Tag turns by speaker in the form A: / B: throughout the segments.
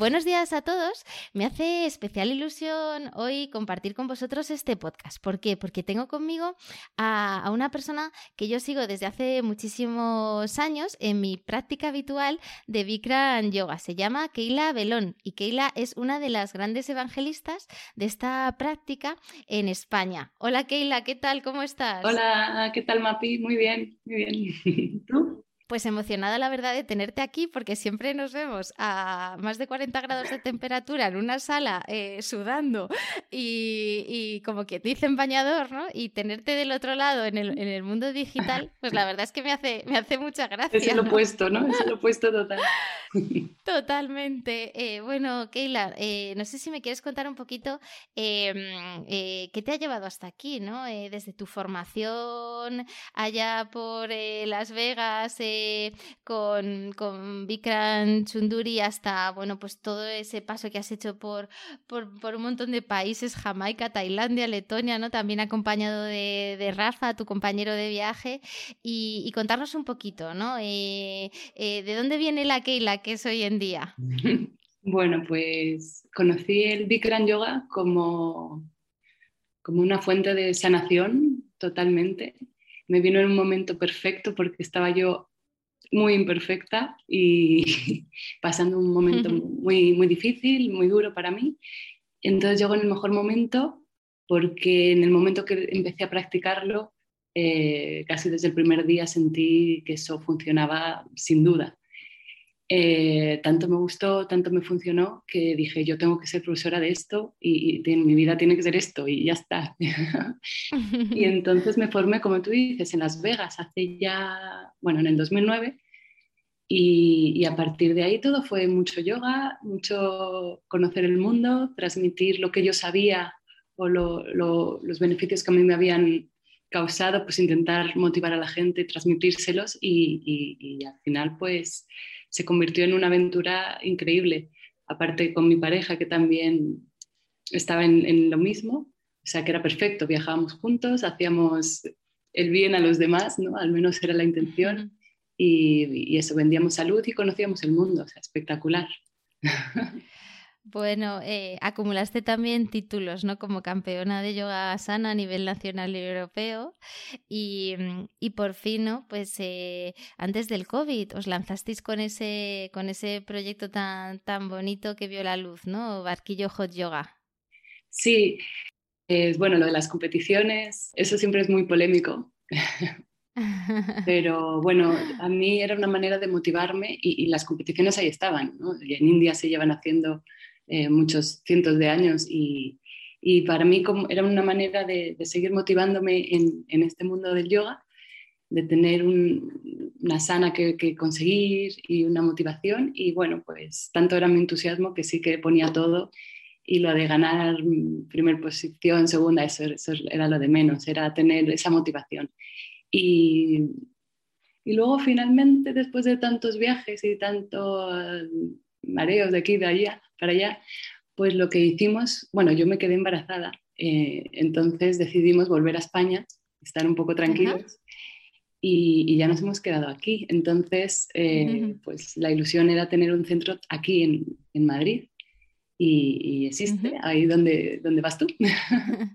A: Buenos días a todos. Me hace especial ilusión hoy compartir con vosotros este podcast. ¿Por qué? Porque tengo conmigo a, una persona que yo sigo desde hace muchísimos años en mi práctica habitual de Bikram Yoga. Se llama Keila Belón y Keila es una de las grandes evangelistas de esta práctica en España. Hola Keila, ¿qué tal? ¿Cómo estás?
B: Hola, ¿qué tal Mapi? Muy bien, muy bien. ¿Tú?
A: Pues emocionada la verdad de tenerte aquí porque siempre nos vemos a más de 40 grados de temperatura en una sala eh, sudando y, como que dicen bañador, ¿no? Y tenerte del otro lado en el, mundo digital, pues la verdad es que me hace, me hace mucha gracia.
B: Es lo opuesto, ¿no? Es lo opuesto total.
A: Totalmente. Eh, bueno, Keila, eh, no sé si me quieres contar un poquito em, qué te ha llevado hasta aquí, ¿no? desde tu formación allá por Las Vegas, con, con Chunduri hasta, bueno, pues todo ese paso que has hecho por, por, un montón de países, Jamaica, Tailandia, Letonia, ¿no? También acompañado de, Rafa, tu compañero de viaje, y, contarnos un poquito, ¿no? Eh, eh, ¿De dónde viene la Keila que es hoy en día?
B: Bueno, pues conocí el Bikram Yoga como, como una fuente de sanación totalmente. Me vino en un momento perfecto porque estaba yo muy imperfecta y pasando un momento muy, muy difícil, muy duro para mí. Entonces llegó en el mejor momento porque en el momento que empecé a practicarlo, eh, casi desde el primer día sentí que eso funcionaba sin duda. Eh, tanto me gustó, tanto me funcionó, que dije, yo tengo que ser profesora de esto y, y mi vida tiene que ser esto y ya está. y entonces me formé, como tú dices, en Las Vegas hace ya, bueno, en el 2009. Y, y, a partir de ahí todo fue mucho yoga, mucho conocer el mundo, transmitir lo que yo sabía o lo, los beneficios que a mí me habían causado, pues intentar motivar a la gente, transmitírselos y, y al final pues se convirtió en una aventura increíble. Aparte con mi pareja que también estaba en, lo mismo, o sea que era perfecto, viajábamos juntos, hacíamos el bien a los demás, ¿no? Al menos era la intención. Y, y, eso, vendíamos salud y conocíamos el mundo, o sea, espectacular.
A: Bueno, eh, acumulaste también títulos, ¿no? Como campeona de yoga sana a nivel nacional y europeo. Y, mm, por fin, ¿no? Pues eh, antes del COVID os lanzasteis con ese, con ese proyecto tan, tan bonito que vio la luz, ¿no? Barquillo Hot Yoga.
B: Sí, es bueno, lo de las competiciones, eso siempre es muy polémico. Pero bueno, a mí era una manera de motivarme y, y las competiciones ahí estaban. ¿no? Y en India se llevan haciendo eh, muchos cientos de años y, y, para mí como era una manera de, seguir motivándome en, en, este mundo del yoga, de tener una sana que, que, conseguir y una motivación y bueno, pues tanto era mi entusiasmo que sí que ponía todo y lo de ganar primer posición, segunda, eso, eso era lo de menos, era tener esa motivación. Y, y luego finalmente, después de tantos viajes y tantos mareos de aquí, de allá, para allá, pues lo que hicimos, bueno, yo me quedé embarazada, eh, entonces decidimos volver a España, estar un poco tranquilos. Y, ya nos hemos quedado aquí. Entonces, eh, pues la ilusión era tener un centro aquí en, en Madrid y, existe, ahí donde, donde vas tú.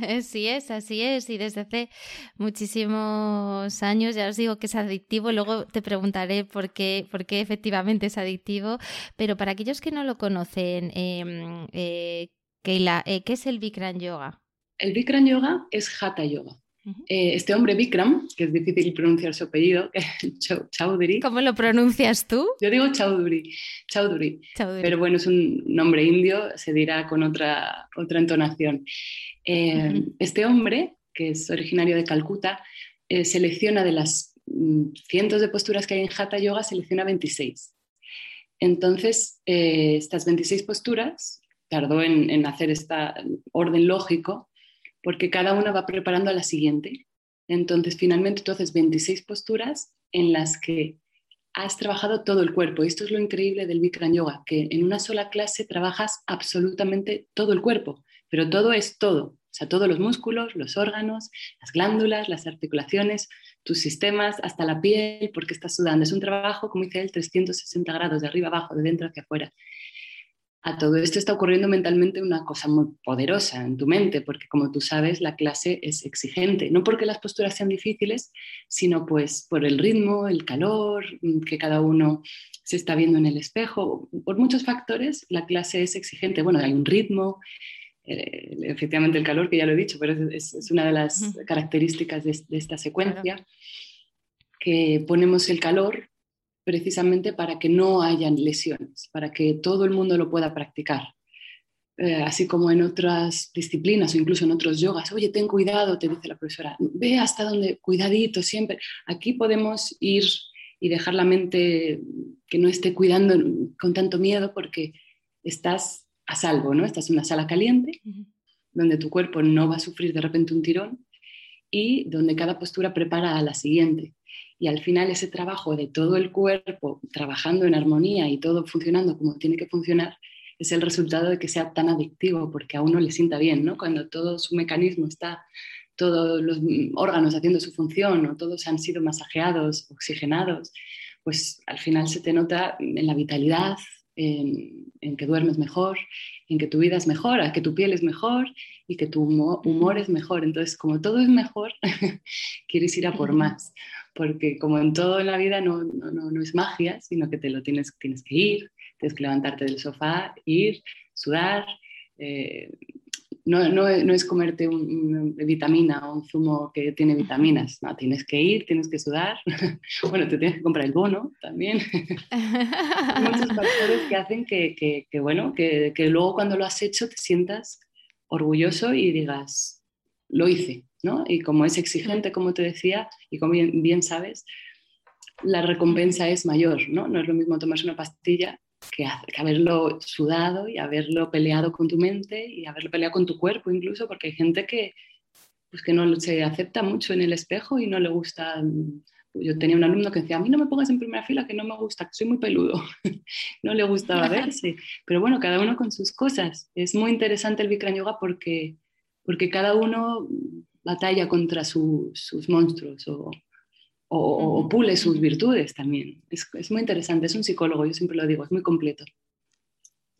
A: Sí es, así es. Y desde hace muchísimos años, ya os digo que es adictivo, luego te preguntaré por qué, por qué efectivamente es adictivo, pero para aquellos que no lo conocen, eh, eh, Keila, eh, ¿qué es el Bikram Yoga?
B: El Bikram Yoga es Hatha Yoga. Eh, este hombre Bikram, que es difícil pronunciar su apellido, Chaudhuri.
A: ¿Cómo lo pronuncias tú?
B: Yo digo Chaudhuri, Chaudhuri, pero bueno, es un nombre indio, se dirá con otra, otra entonación. Eh, este hombre, que es originario de Calcuta, eh, selecciona de las mm, cientos de posturas que hay en Hatha Yoga, selecciona 26. Entonces, estas 26 posturas, tardó en, en hacer este orden lógico, porque cada una va preparando a la siguiente. Entonces, finalmente tú haces 26 posturas en las que has trabajado todo el cuerpo. Esto es lo increíble del Bikram Yoga, que en una sola clase trabajas absolutamente todo el cuerpo, pero todo es todo. O sea, todos los músculos, los órganos, las glándulas, las articulaciones, tus sistemas, hasta la piel, porque estás sudando. Es un trabajo, como dice él, 360 grados, de arriba abajo, de dentro hacia afuera a todo esto está ocurriendo mentalmente una cosa muy poderosa en tu mente, porque como tú sabes, la clase es exigente, no porque las posturas sean difíciles, sino pues por el ritmo, el calor, mm, que cada uno se está viendo en el espejo, por muchos factores la clase es exigente. Bueno, hay un ritmo, efectivamente el calor, que ya lo he dicho, pero es, una de las características de, esta secuencia, que ponemos el calor precisamente para que no hayan lesiones, para que todo el mundo lo pueda practicar. Eh, así como en otras disciplinas o incluso en otros yogas, oye, ten cuidado, te dice la profesora, ve hasta donde, cuidadito siempre. Aquí podemos ir y dejar la mente que no esté cuidando con tanto miedo porque estás a salvo, ¿no? Estás en una sala caliente donde tu cuerpo no va a sufrir de repente un tirón y donde cada postura prepara a la siguiente y al final ese trabajo de todo el cuerpo trabajando en armonía y todo funcionando como tiene que funcionar es el resultado de que sea tan adictivo porque a uno le sienta bien, ¿no? Cuando todo su mecanismo está, todos los órganos haciendo su función o todos han sido masajeados, oxigenados, pues al final se te nota en la vitalidad, en, que duermes mejor, en que tu vida es mejor, que tu piel es mejor y que tu humor es mejor. Entonces, como todo es mejor, quieres ir a por más porque como en todo en la vida no, no, no, es magia, sino que te lo tienes, tienes que ir, tienes que levantarte del sofá, ir, sudar. Eh, no, no, no, es comerte una vitamina o un zumo que tiene vitaminas, no, tienes que ir, tienes que sudar, bueno, te tienes que comprar el bono también. muchos factores que hacen que, que, que bueno, que, que luego cuando lo has hecho te sientas orgulloso y digas, lo hice, y como es exigente, como te decía, y como bien, sabes, la recompensa es mayor, ¿no? No es lo mismo tomarse una pastilla que, haberlo sudado y haberlo peleado con tu mente y haberlo peleado con tu cuerpo incluso, porque hay gente que, pues que no se acepta mucho en el espejo y no le gusta... Yo tenía un alumno que decía, a mí no me pongas en primera fila, que no me gusta, que soy muy peludo. no le gustaba verse. Pero bueno, cada uno con sus cosas. Es muy interesante el Bikram Yoga porque, porque cada uno batalla contra sus monstruos o, o, pule sus virtudes también. Es, es, muy interesante, es un psicólogo, yo siempre lo digo, es muy completo.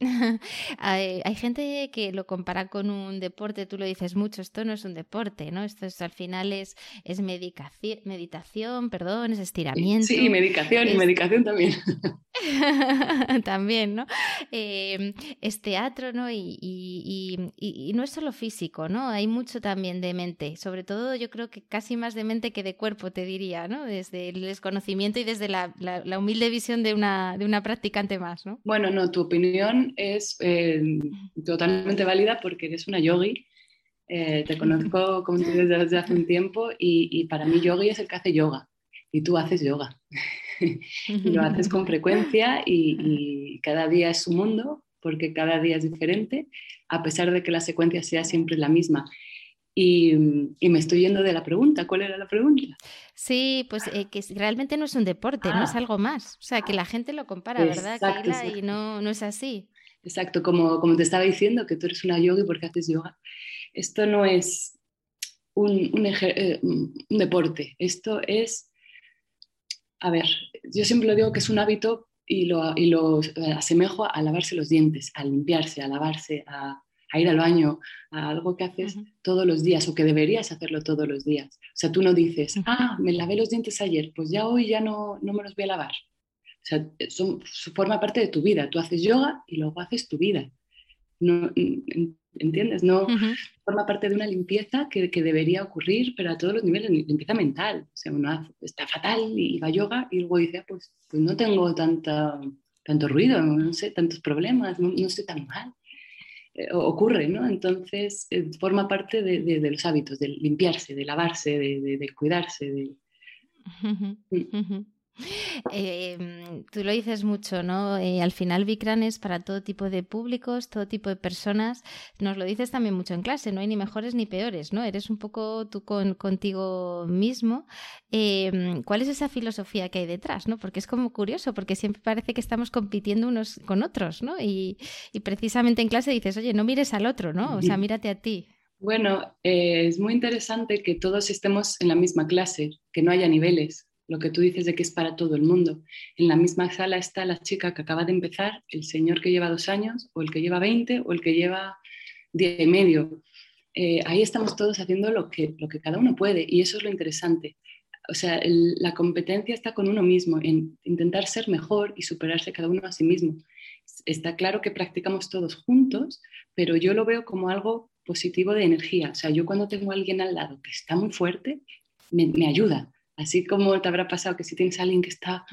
A: hay, gente que lo compara con un deporte, tú lo dices mucho, esto no es un deporte, ¿no? Esto es, al final es, es medicación, meditación, perdón, es estiramiento.
B: Sí, medicación y medicación también.
A: también, ¿no? Em, es teatro, ¿no? Y, y, no es solo físico, ¿no? Hay mucho también de mente, sobre todo yo creo que casi más de mente que de cuerpo, te diría, ¿no? Desde el desconocimiento y desde la, la humilde visión de una, de una practicante más, ¿no?
B: Bueno, no, tu opinión es eh, totalmente válida porque eres una yogi. Eh, te conozco como tú desde hace un tiempo y, para mí yogi es el que hace yoga y tú haces yoga. lo haces con frecuencia y, cada día es su mundo porque cada día es diferente, a pesar de que la secuencia sea siempre la misma. Y, me estoy yendo de la pregunta. ¿Cuál era la pregunta?
A: Sí, pues eh, que realmente no es un deporte, no es ah. algo más. O sea, que la gente lo compara, ¿verdad, Y no, no es así.
B: Exacto, como, como te estaba diciendo, que tú eres una yogi porque haces yoga. Esto no es un, eh, un, deporte, esto es, a ver, yo siempre lo digo que es un hábito y lo, y lo eh, asemejo a lavarse los dientes, a limpiarse, a lavarse, a, a ir al baño, a algo que haces todos los días o que deberías hacerlo todos los días. O sea, tú no dices, ah, me lavé los dientes ayer, pues ya hoy ya no, no me los voy a lavar. O sea, son, forma parte de tu vida. Tú haces yoga y luego haces tu vida. No, ¿Entiendes? No forma parte de una limpieza que, que, debería ocurrir, pero a todos los niveles, limpieza mental. O sea, uno está fatal y va a yoga y luego dice, ah, pues, pues no tengo tanta, tanto ruido, no sé, tantos problemas, no, no estoy tan mal. Eh, ocurre, ¿no? Entonces, eh, forma parte de, de, los hábitos, de limpiarse, de lavarse, de, de cuidarse. De...
A: Em, tú lo dices mucho, ¿no? Eh, al final Bikram es para todo tipo de públicos, todo tipo de personas. Nos lo dices también mucho en clase, no hay ni mejores ni peores, ¿no? Eres un poco tú con, contigo mismo. Em, ¿Cuál es esa filosofía que hay detrás, ¿no? Porque es como curioso, porque siempre parece que estamos compitiendo unos con otros, ¿no? Y, y precisamente en clase dices, oye, no mires al otro, ¿no? O sea, mírate a ti.
B: Bueno, eh, es muy interesante que todos estemos en la misma clase, que no haya niveles lo que tú dices de que es para todo el mundo. En la misma sala está la chica que acaba de empezar, el señor que lleva dos años, o el que lleva 20, o el que lleva diez y medio. Eh, ahí estamos todos haciendo lo que, lo que cada uno puede y eso es lo interesante. O sea, la competencia está con uno mismo, en intentar ser mejor y superarse cada uno a sí mismo. Está claro que practicamos todos juntos, pero yo lo veo como algo positivo de energía. O sea, yo cuando tengo a alguien al lado que está muy fuerte, me, me ayuda Así como te habrá pasado que si tienes a alguien que está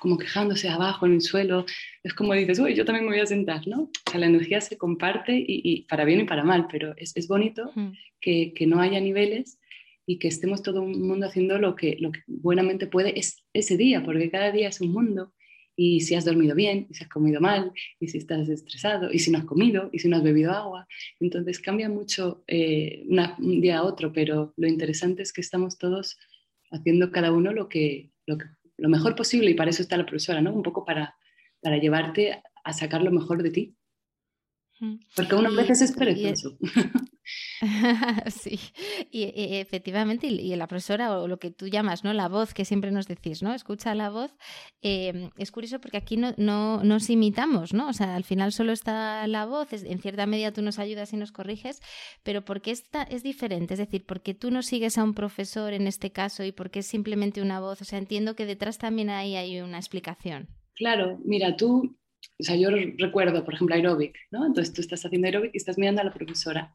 B: como quejándose abajo en el suelo, es como dices, uy, yo también me voy a sentar, ¿no? O sea, la energía se comparte y, para bien y para mal, pero es, es bonito que, que, no haya niveles y que estemos todo el mundo haciendo lo que, lo que buenamente puede es, ese día, porque cada día es un mundo y si has dormido bien, y si has comido mal, y si estás estresado, y si no has comido, y si no has bebido agua. Entonces cambia mucho eh, un día a otro, pero lo interesante es que estamos todos haciendo cada uno lo que, lo, lo mejor posible y para eso está la profesora, ¿no? Un poco para, para llevarte a sacar lo mejor de ti. Porque uno a veces es perezoso.
A: sí, y, efectivamente, y, la profesora, o lo que tú llamas, ¿no? La voz que siempre nos decís, ¿no? Escucha la voz. Em, es curioso porque aquí no, no, nos imitamos, ¿no? O sea, al final solo está la voz, en cierta medida tú nos ayudas y nos corriges, pero porque esta es diferente, es decir, porque tú no sigues a un profesor en este caso y porque es simplemente una voz. O sea, entiendo que detrás también ahí hay una explicación.
B: Claro, mira, tú o sea, yo recuerdo, por ejemplo, aeróbic, ¿no? Entonces tú estás haciendo aeróbic y estás mirando a la profesora.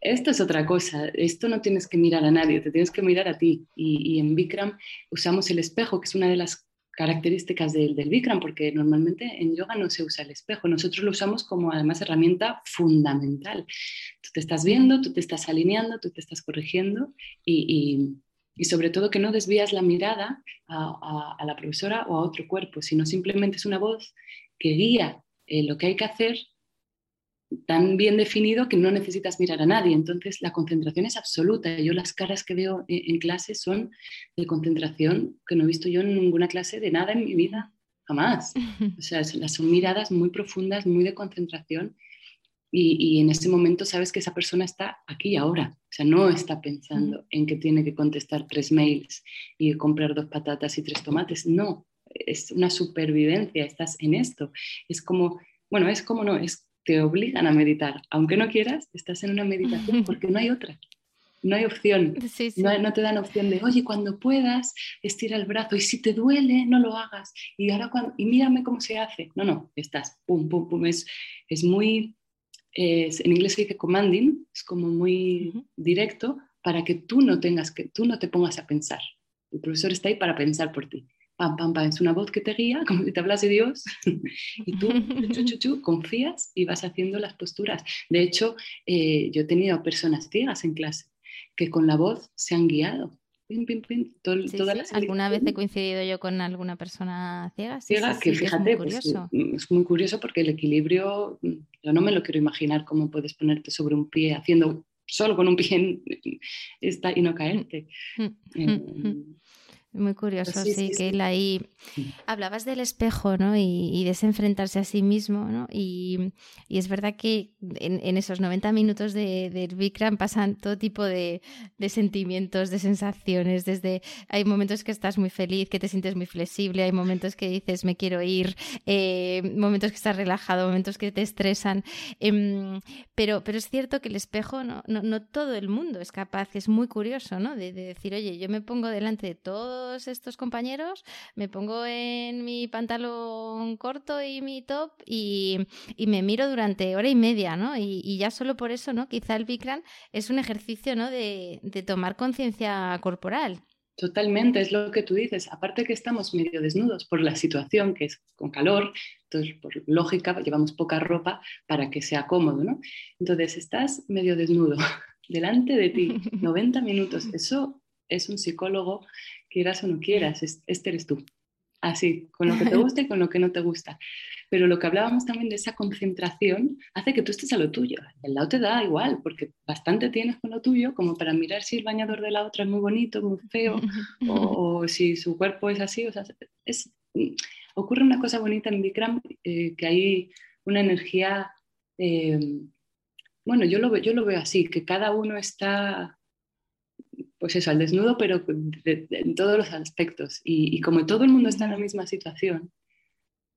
B: Esto es otra cosa, esto no tienes que mirar a nadie, te tienes que mirar a ti. Y, en Bikram usamos el espejo, que es una de las características del, del, Bikram, porque normalmente en yoga no se usa el espejo, nosotros lo usamos como además herramienta fundamental. Tú te estás viendo, tú te estás alineando, tú te estás corrigiendo y, sobre todo que no desvías la mirada a, a, la profesora o a otro cuerpo, sino simplemente es una voz que guía eh, lo que hay que hacer tan bien definido que no necesitas mirar a nadie. Entonces la concentración es absoluta. Yo las caras que veo en, clase son de concentración que no he visto yo en ninguna clase de nada en mi vida, jamás. O sea, son miradas muy profundas, muy de concentración. Y, y, en ese momento sabes que esa persona está aquí y ahora. O sea, no está pensando en que tiene que contestar tres mails y comprar dos patatas y tres tomates. No, es una supervivencia, estás en esto. Es como, bueno, es como no, es te obligan a meditar. Aunque no quieras, estás en una meditación porque no hay otra. No hay opción. No, te dan opción de, oye, cuando puedas, estira el brazo y si te duele, no lo hagas. Y ahora cuando, y mírame cómo se hace. No, no, estás, pum, pum, pum. Es, es muy, en inglés se dice commanding, es como muy directo para que tú no tengas que, tú no te pongas a pensar. El profesor está ahí para pensar por ti pam, pam, pam, es una voz que te guía, como si te hablas de Dios, y tú chu, confías y vas haciendo las posturas. De hecho, eh, yo he tenido personas ciegas en clase que con la voz se han guiado. Pim, pim,
A: ¿Alguna vez he coincidido yo con alguna persona ciega?
B: ciega, que fíjate, es muy, pues, mm, es muy curioso porque el equilibrio, mm, yo no me lo quiero imaginar cómo puedes ponerte sobre un pie haciendo solo con un pie y no caerte.
A: Mm, muy curioso, sí, que él ahí hablabas del espejo, ¿no? Y, y desenfrentarse a sí mismo, ¿no? Y, y es verdad que en, esos 90 minutos de, de Bikram pasan todo tipo de, de, sentimientos, de sensaciones, desde hay momentos que estás muy feliz, que te sientes muy flexible, hay momentos que dices me quiero ir, eh, momentos que estás relajado, momentos que te estresan, em, pero, pero es cierto que el espejo no, no, no, todo el mundo es capaz, es muy curioso, ¿no? De, de decir, oye, yo me pongo delante de todo estos compañeros, me pongo en mi pantalón corto y mi top y, me miro durante hora y media, ¿no? Y, ya solo por eso, ¿no? Quizá el Bikram es un ejercicio, ¿no? De, tomar conciencia corporal.
B: Totalmente, es lo que tú dices. Aparte que estamos medio desnudos por la situación, que es con calor, entonces por lógica llevamos poca ropa para que sea cómodo, ¿no? Entonces estás medio desnudo delante de ti, 90 minutos. Eso es un psicólogo, quieras o no quieras, este eres tú. Así, con lo que te gusta y con lo que no te gusta. Pero lo que hablábamos también de esa concentración hace que tú estés a lo tuyo. El lado te da igual, porque bastante tienes con lo tuyo como para mirar si el bañador de la otra es muy bonito, muy feo, o, si su cuerpo es así. O sea, es, ocurre una cosa bonita en Bikram, eh, que hay una energía, eh, bueno, yo lo, yo lo veo así, que cada uno está pues eso, al desnudo, pero en todos los aspectos. Y, y, como todo el mundo está en la misma situación,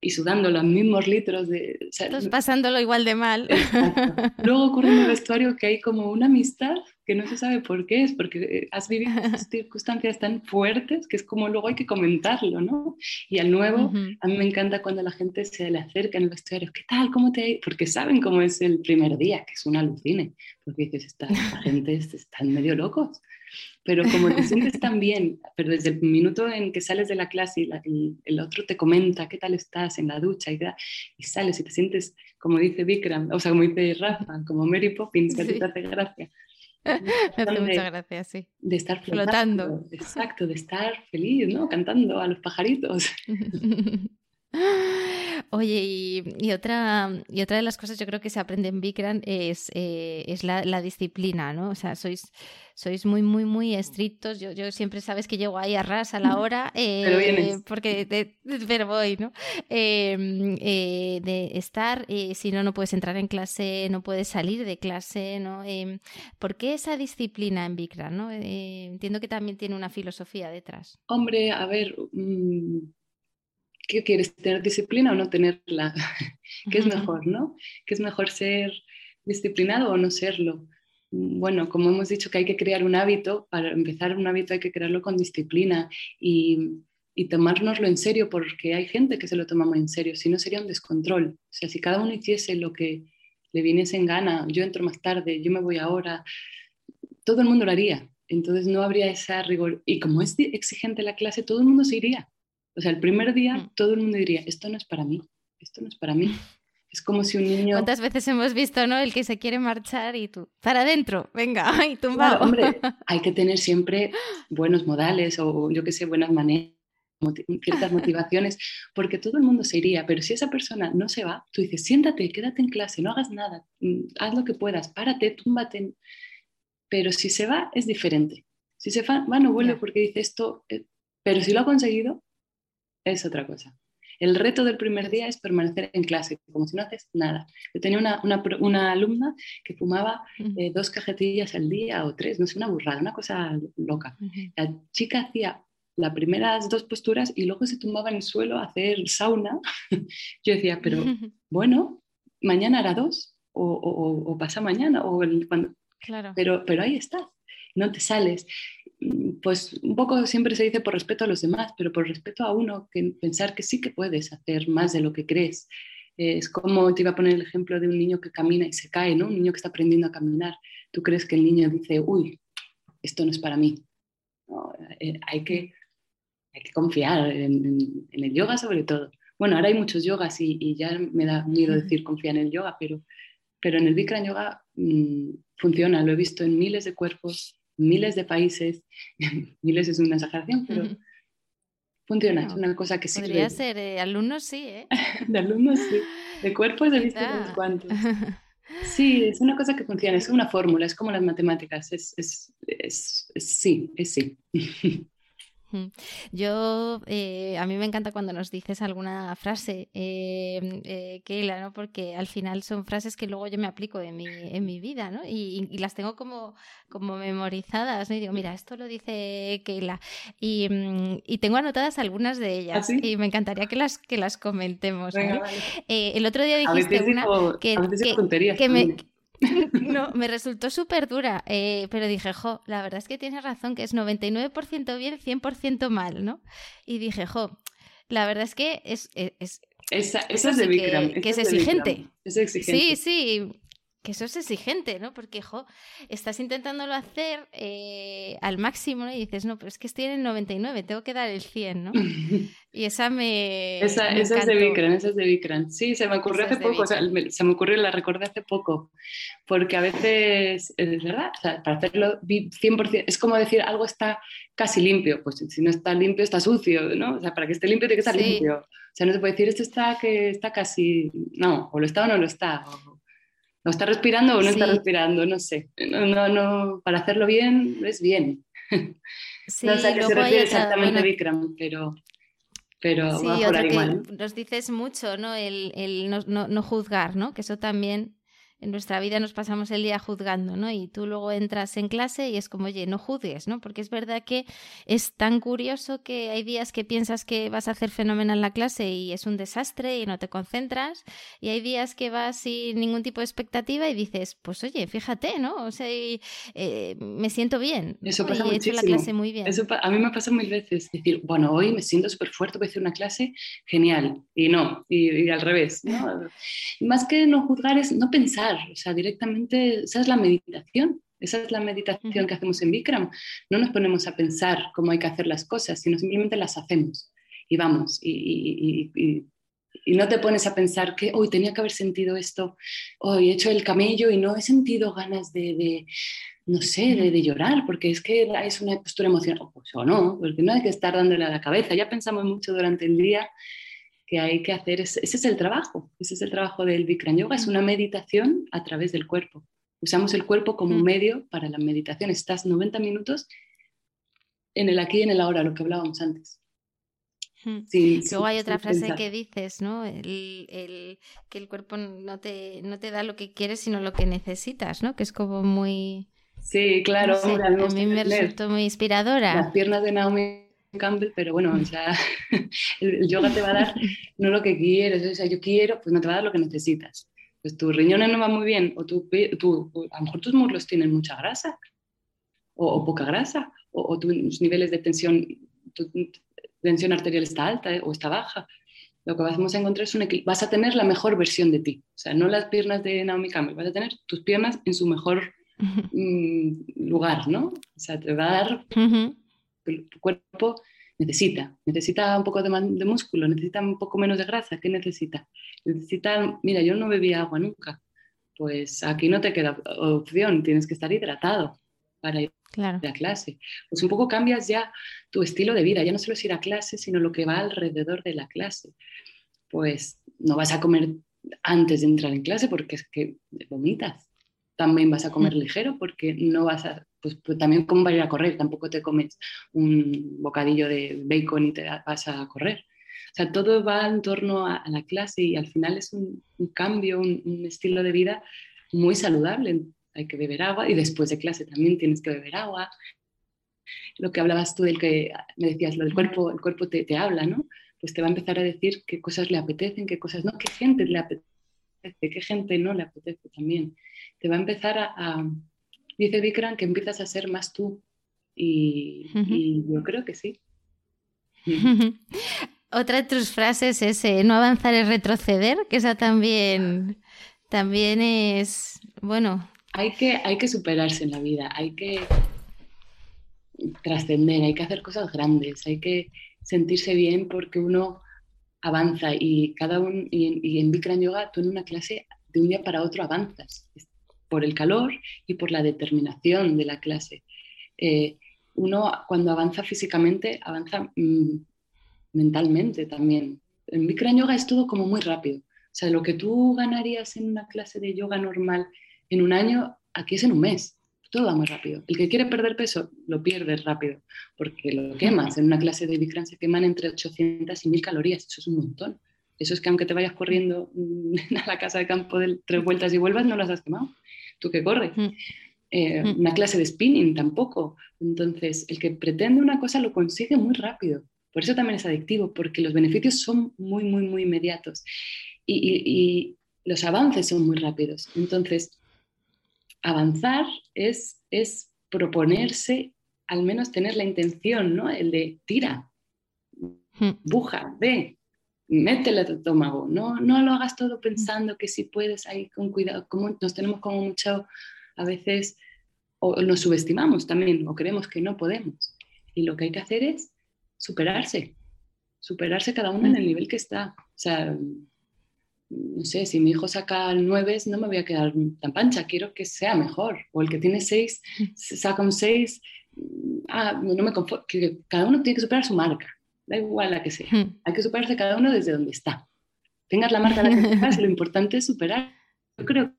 B: y sudando los mismos litros de...
A: O pasándolo igual de mal.
B: Luego ocurre en el vestuario que hay como una amistad que no se sabe por qué es, porque eh, has vivido circunstancias tan fuertes que es como luego hay que comentarlo, ¿no? Y al nuevo, a mí me encanta cuando la gente se le acerca en el vestuario, ¿qué tal? ¿Cómo te ha Porque saben cómo es el primer día, que es un alucine, porque dices, esta, esta gente están medio locos pero como te sientes tan bien, pero desde el minuto en que sales de la clase y, el otro te comenta qué tal estás en la ducha y, y, sales y te sientes, como dice Vikram, o sea, como dice Rafa, como Mary Poppins, que te hace gracia.
A: Me hace mucha gracia, sí.
B: De estar flotando. Exacto, de estar feliz, ¿no? Cantando a los pajaritos.
A: Oye, y, otra, y otra de las cosas yo creo que se aprende en Bikram es, eh, es la, la, disciplina, ¿no? O sea, sois, sois muy, muy, muy estrictos. Yo, yo siempre sabes que llego ahí a ras a la hora, eh, porque pero voy, ¿no? Em, eh, de estar, si no, no puedes entrar en clase, no puedes salir de clase, ¿no? Em, ¿Por qué esa disciplina en Bikram, no? entiendo que también tiene una filosofía detrás.
B: Hombre, a ver... Mm, ¿qué quieres? ¿Tener disciplina o no tenerla? ¿Qué es mejor, no? ¿Qué es mejor ser disciplinado o no serlo? Bueno, como hemos dicho que hay que crear un hábito, para empezar un hábito hay que crearlo con disciplina y, y tomárnoslo en serio porque hay gente que se lo toma muy en serio, si no sería un descontrol. O sea, si cada uno hiciese lo que le viniese en gana, yo entro más tarde, yo me voy ahora, todo el mundo lo haría. Entonces no habría esa rigor. Y como es exigente la clase, todo el mundo se iría. O sea, el primer día mm. todo el mundo diría, esto no es para mí, esto no es para mí. Es como si un niño...
A: ¿Cuántas veces hemos visto, no? El que se quiere marchar y tú, para adentro, venga, y tumbado.
B: hombre, hay que tener siempre buenos modales o yo qué sé, buenas maneras ciertas motivaciones, porque todo el mundo se iría, pero si esa persona no se va, tú dices, siéntate, quédate en clase, no hagas nada, mm, haz lo que puedas, párate, túmbate. Pero si se va, es diferente. Si se va, no vuelve porque dice esto, eh, pero si lo ha conseguido, es otra cosa. El reto del primer día es permanecer en clase, como si no haces nada. Yo tenía una, una, alumna que fumaba eh, dos cajetillas al día o tres, no sé, una burrada, una cosa loca. La chica hacía las primeras dos posturas y luego se tumbaba en el suelo a hacer sauna. Yo decía, pero bueno, mañana hará dos o, o, pasa mañana o cuando... Claro. Pero, pero ahí estás, no te sales pues un poco siempre se dice por respeto a los demás, pero por respeto a uno, que pensar que sí que puedes hacer más de lo que crees. Es como te iba a poner el ejemplo de un niño que camina y se cae, ¿no? Un niño que está aprendiendo a caminar. Tú crees que el niño dice, uy, esto no es para mí. Eh, hay, que, hay que confiar en, el yoga sobre todo. Bueno, ahora hay muchos yogas y, ya me da miedo decir confiar en el yoga, pero, pero en el Bikram Yoga mm, funciona. Lo he visto en miles de cuerpos miles de países, miles es una exageración, pero funciona, es una cosa que sí.
A: Podría ser, eh, alumnos sí, ¿eh?
B: de alumnos sí, de cuerpos he visto cuantos. Sí, es una cosa que funciona, es una fórmula, es como las matemáticas, es, es, es, es sí, es sí.
A: Yo, eh, a mí me encanta cuando nos dices alguna frase, eh, eh, Keila, ¿no? Porque al final son frases que luego yo me aplico en mi, en mi vida, ¿no? Y, las tengo como, como memorizadas, ¿no? Y digo, mira, esto lo dice Keila. Y, mm, y tengo anotadas algunas de ¿Ah, ellas y me encantaría que las, que las comentemos. el otro día dijiste una que, que, me, no, me resultó súper dura, eh, pero dije, jo, la verdad es que tienes razón, que es 99% bien, 100% mal, ¿no? Y dije, jo, la verdad es que es... es,
B: esa, es de Bikram.
A: Que, es, exigente.
B: Es exigente.
A: Sí, sí. Que eso es exigente, ¿no? Porque, jo, estás intentándolo hacer eh, al máximo ¿no? y dices, no, pero es que estoy en el 99, tengo que dar el 100, ¿no? Y esa me.
B: Esa, esa es de Vikran, esa es de Vikran. Sí, se me ocurrió hace poco, o sea, se me ocurrió, la recordé hace poco, porque a veces, es verdad, o sea, para hacerlo 100%, es como decir algo está casi limpio, pues si no está limpio está sucio, ¿no? O sea, para que esté limpio tiene que estar limpio. O sea, no se puede decir esto está que está casi, no, o lo está o no lo está. ¿No está respirando o no está respirando? No sé. No, no, no, para hacerlo bien, es bien. Sí, no sé a qué se refiere exactamente Vikram, pero, pero
A: sí, por igual. Nos dices mucho, ¿no? El, el no, no, no, juzgar, ¿no? Que eso también en nuestra vida nos pasamos el día juzgando, ¿no? Y tú luego entras en clase y es como, oye, no juzgues, ¿no? Porque es verdad que es tan curioso que hay días que piensas que vas a hacer fenómeno en la clase y es un desastre y no te concentras, y hay días que vas sin ningún tipo de expectativa y dices, pues oye, fíjate, ¿no? O sea, eh, me siento bien.
B: Eso pasa
A: y
B: he hecho
A: la clase muy bien.
B: Eso a mí me pasa mil veces, decir, bueno, hoy me siento súper fuerte, voy a hacer una clase genial, y no, y, y al revés, ¿no? Más que no juzgar es no pensar o sea, directamente, esa es la meditación, esa es la meditación que hacemos en Bikram. No nos ponemos a pensar cómo hay que hacer las cosas, sino simplemente las hacemos y vamos. Y, y, no te pones a pensar que hoy tenía que haber sentido esto, hoy he hecho el camello y no he sentido ganas de, de no sé, de, de, llorar, porque es que es una postura emocional, pues, o no, porque no hay que estar dándole a la cabeza. Ya pensamos mucho durante el día que hay que hacer, ese es el trabajo, ese es el trabajo del Bikram Yoga, es una meditación a través del cuerpo. Usamos el cuerpo como un medio para la meditación. Estás 90 minutos en el aquí y en el ahora, lo que hablábamos antes.
A: Luego hay otra frase que dices, ¿no? El, que el cuerpo no te, no te da lo que quieres, sino lo que necesitas, ¿no? Que es como muy...
B: Sí, claro.
A: a mí me resultó muy inspiradora.
B: Las piernas de Naomi Campbell, pero bueno, o sea, el, yoga te va a dar no lo que quieres, o sea, yo quiero, pues no te va a dar lo que necesitas. Pues tus riñones no van muy bien, o tu, a lo mejor tus muslos tienen mucha grasa, o, poca grasa, o, tus niveles de tensión, tu tensión arterial está alta eh, o está baja. Lo que vamos a encontrar es un equilibrio. Vas a tener la mejor versión de ti. O sea, no las piernas de Naomi Campbell, vas a tener tus piernas en su mejor mm, lugar, ¿no? O sea, te va a dar tu cuerpo necesita, necesita un poco de, de, músculo, necesita un poco menos de grasa, ¿qué necesita? Necesita, mira, yo no bebía agua nunca, pues aquí no te queda opción, tienes que estar hidratado para ir a clase. Pues un poco cambias ya tu estilo de vida, ya no solo es ir a clase, sino lo que va alrededor de la clase. Pues no vas a comer antes de entrar en clase porque es que vomitas. También vas a comer ligero porque no vas a pues, pues, también como para ir a correr, tampoco te comes un bocadillo de bacon y te vas a correr. O sea, todo va en torno a, la clase y al final es un, cambio, un, estilo de vida muy saludable. Hay que beber agua y después de clase también tienes que beber agua. Lo que hablabas tú del que me decías, lo del cuerpo, el cuerpo te, te habla, ¿no? Pues te va a empezar a decir qué cosas le apetecen, qué cosas no, qué gente le apetece, qué gente no le apetece también. Te va a empezar a dice Vikram que empiezas a ser más tú. Y, yo creo que sí.
A: Otra de tus frases es eh, no avanzar es retroceder, que esa también, también es, bueno.
B: Hay que, hay que superarse en la vida, hay que trascender, hay que hacer cosas grandes, hay que sentirse bien porque uno avanza y cada uno, y, y en Bikram Yoga tú en una clase de un día para otro avanzas por el calor y por la determinación de la clase. Eh, uno cuando avanza físicamente, avanza mm, mentalmente también. En Bikram Yoga es todo como muy rápido. O sea, lo que tú ganarías en una clase de yoga normal en un año, aquí es en un mes. Todo va muy rápido. El que quiere perder peso, lo pierde rápido, porque lo quemas. En una clase de Bikram se queman entre 800 y 1000 calorías. Eso es un montón. Eso es que aunque te vayas corriendo mm, a la casa de campo de tres vueltas y vuelvas, no las has quemado tú que corres. Mm. Eh, mm. Una clase de spinning tampoco. Entonces, el que pretende una cosa lo consigue muy rápido. Por eso también es adictivo, porque los beneficios son muy, muy, muy inmediatos y, los avances son muy rápidos. Entonces, avanzar es, es proponerse, al menos tener la intención, ¿no? El de tira, mm. buja, ve, métele tu estómago, no, no lo hagas todo pensando que si puedes ahí con cuidado, como nos tenemos como mucho, a veces, o nos subestimamos también, o creemos que no podemos. Y lo que hay que hacer es superarse, superarse cada uno en el nivel que está. O sea, no sé, si mi hijo saca nueve, no me voy a quedar tan pancha, quiero que sea mejor. O el que tiene seis, saca un seis, ah, no me conformo, que cada uno tiene que superar su marca da igual la que sea. Hmm. Hay que superarse cada uno desde donde está. Tengas la marca la que tengas, lo importante es superar. Yo creo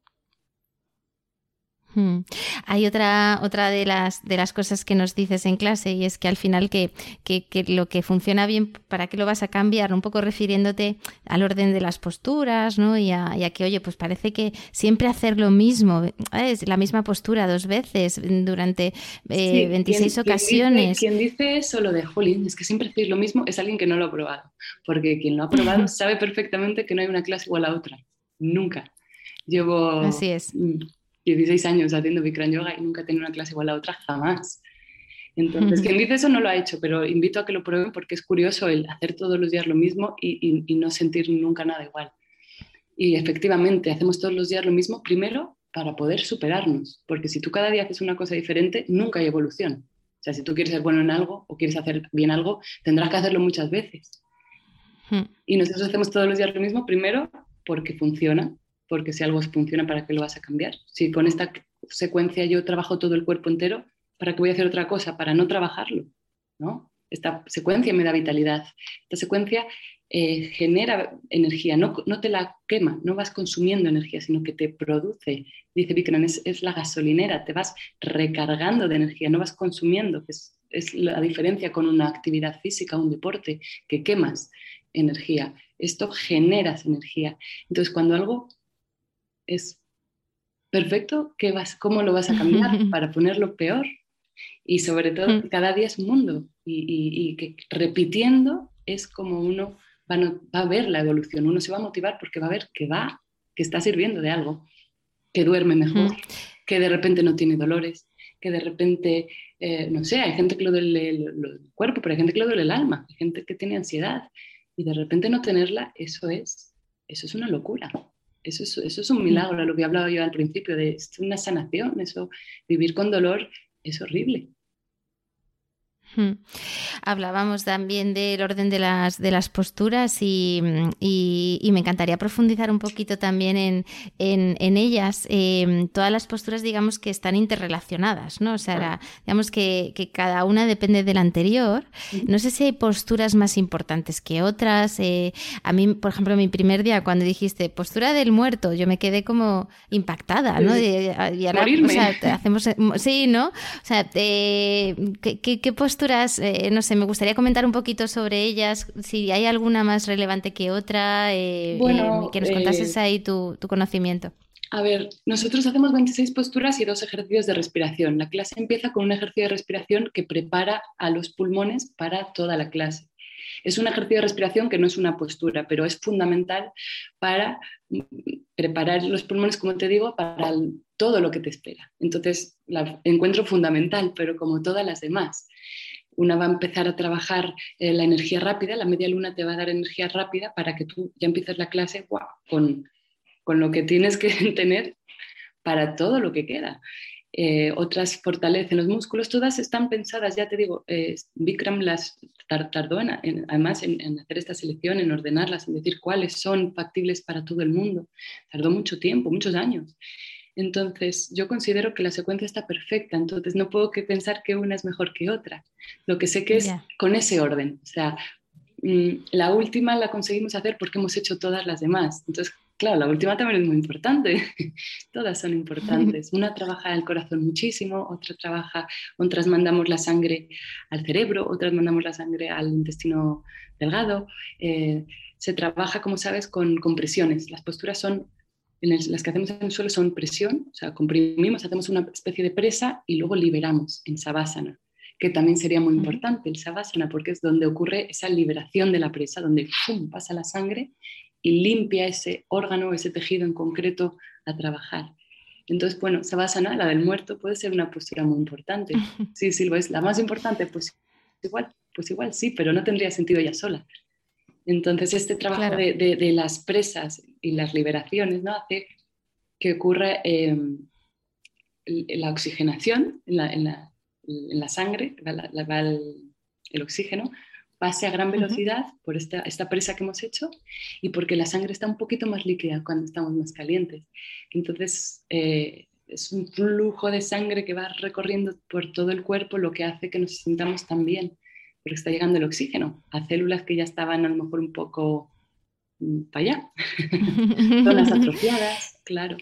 A: Hmm. Hay otra, otra de, las, de las cosas que nos dices en clase y es que al final que, que, lo que funciona bien, ¿para qué lo vas a cambiar? Un poco refiriéndote al orden de las posturas ¿no? y, a, que, oye, pues parece que siempre hacer lo mismo, es la misma postura dos veces durante 26 eh, ocasiones.
B: Quien dice, eso lo de, jolín, es que siempre hacéis lo mismo, es alguien que no lo ha probado, porque quien lo ha probado sabe perfectamente que no hay una clase igual a otra, nunca. Llevo...
A: Así es. Mm,
B: 16 años haciendo Bikram Yoga y nunca he tenido una clase igual a otra, jamás. Entonces, quien dice eso no lo ha hecho, pero invito a que lo prueben porque es curioso el hacer todos los días lo mismo y, no sentir nunca nada igual. Y efectivamente, hacemos todos los días lo mismo, primero para poder superarnos, porque si tú cada día haces una cosa diferente, nunca hay evolución. O sea, si tú quieres ser bueno en algo o quieres hacer bien algo, tendrás que hacerlo muchas veces. Hmm. Y nosotros hacemos todos los días lo mismo, primero porque funciona, porque si algo funciona, ¿para qué lo vas a cambiar? Si con esta secuencia yo trabajo todo el cuerpo entero, ¿para qué voy a hacer otra cosa? Para no trabajarlo, ¿no? Esta secuencia me da vitalidad. Esta secuencia eh, genera energía, no, no, te la quema, no vas consumiendo energía, sino que te produce. Dice Vikram, es, es la gasolinera, te vas recargando de energía, no vas consumiendo, es, es la diferencia con una actividad física, un deporte, que quemas energía. Esto generas energía. Entonces, cuando algo es perfecto, ¿qué vas, ¿cómo lo vas a cambiar para ponerlo peor? Y sobre todo, mm. cada día es un mundo y, que repitiendo es como uno va, a ver la evolución, uno se va a motivar porque va a ver que va, que está sirviendo de algo, que duerme mejor, que de repente no tiene dolores, que de repente, eh, no sé, hay gente que lo duele el, cuerpo, pero hay gente que lo duele el alma, hay gente que tiene ansiedad y de repente no tenerla, eso es, eso es una locura. Eso es, eso es un milagro, lo que hablaba yo al principio, de es una sanación, eso, vivir con dolor es horrible.
A: Hablábamos también del orden de las, de las posturas y, me encantaría profundizar un poquito también en, en, ellas. Em, todas las posturas, digamos, que están interrelacionadas, ¿no? O sea, digamos que, cada una depende de la anterior. No sé si hay posturas más importantes que otras. Eh, a mí, por ejemplo, mi primer día, cuando dijiste postura del muerto, yo me quedé como impactada, ¿no? y
B: ahora, o sea,
A: hacemos, sí, ¿no? O sea, eh, ¿qué, qué postura eh, no sé, me gustaría comentar un poquito sobre ellas, si hay alguna más relevante que otra, eh, eh, que nos contases ahí tu, conocimiento.
B: A ver, nosotros hacemos 26 posturas y dos ejercicios de respiración. La clase empieza con un ejercicio de respiración que prepara a los pulmones para toda la clase. Es un ejercicio de respiración que no es una postura, pero es fundamental para mm, preparar los pulmones, como te digo, para todo lo que te espera. Entonces, la encuentro fundamental, pero como todas las demás una va a empezar a trabajar eh, la energía rápida, la media luna te va a dar energía rápida para que tú ya empieces la clase con, lo que tienes que tener para todo lo que queda. Eh, otras fortalecen los músculos, todas están pensadas, ya te digo, eh, Bikram las tardó además en, hacer esta selección, en ordenarlas, en decir cuáles son factibles para todo el mundo. Tardó mucho tiempo, muchos años. Entonces, yo considero que la secuencia está perfecta, entonces no puedo que pensar que una es mejor que otra. Lo que sé que es con ese orden. O sea, mm, la última la conseguimos hacer porque hemos hecho todas las demás. Entonces, claro, la última también es muy importante. todas son importantes. Una trabaja el corazón muchísimo, otra trabaja, otras mandamos la sangre al cerebro, otras mandamos la sangre al intestino delgado. Eh, se trabaja, como sabes, con compresiones. Las posturas son las que hacemos en el suelo son presión, o sea, comprimimos, hacemos una especie de presa y luego liberamos en Savasana, que también sería muy importante el Savasana porque es donde ocurre esa liberación de la presa, donde pasa la sangre y limpia ese órgano, ese tejido en concreto a trabajar. Entonces, bueno, Savasana, la del muerto, puede ser una postura muy importante. Sí, lo es. La más importante, pues igual, pues igual sí, pero no tendría sentido ella sola. Entonces, este trabajo de, las presas y las liberaciones ¿no? hace que ocurra em, la oxigenación en la, sangre, el, oxígeno, pase a gran velocidad por esta, presa que hemos hecho y porque la sangre está un poquito más líquida cuando estamos más calientes. Entonces, eh, es un flujo de sangre que va recorriendo por todo el cuerpo, lo que hace que nos sintamos tan bien, porque está llegando el oxígeno a células que ya estaban a lo mejor un poco mm, para allá, zonas atrofiadas, claro.